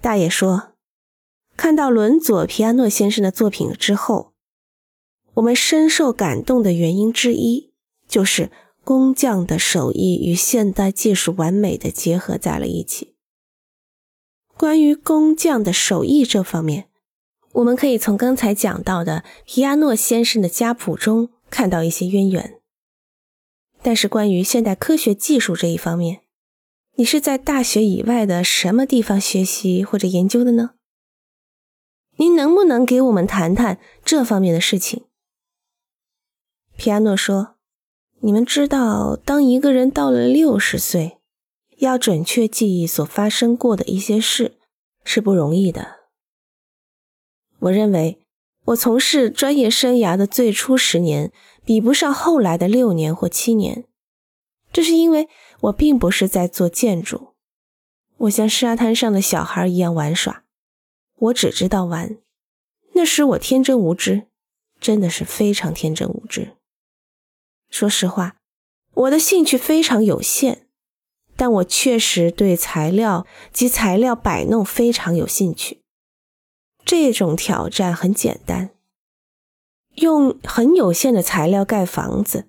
大爷说，看到伦佐皮亚诺先生的作品之后，我们深受感动的原因之一，就是工匠的手艺与现代技术完美的结合在了一起。关于工匠的手艺这方面，我们可以从刚才讲到的皮亚诺先生的家谱中看到一些渊源。但是关于现代科学技术这一方面，你是在大学以外的什么地方学习或者研究的呢？您能不能给我们谈谈这方面的事情？皮亚诺说：“你们知道，当一个人到了六十岁。”要准确记忆所发生过的一些事是不容易的。我认为，我从事专业生涯的最初十年比不上后来的六年或七年。这是因为我并不是在做建筑，我像沙滩上的小孩一样玩耍，我只知道玩。那时我天真无知，真的是非常天真无知。说实话，我的兴趣非常有限。但我确实对材料及材料摆弄非常有兴趣。这种挑战很简单，用很有限的材料盖房子，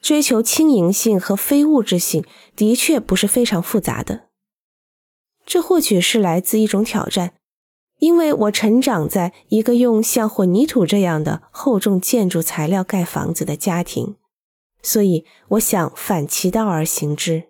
追求轻盈性和非物质性，的确不是非常复杂的。这或许是来自一种挑战，因为我成长在一个用像混凝土这样的厚重建筑材料盖房子的家庭，所以我想反其道而行之。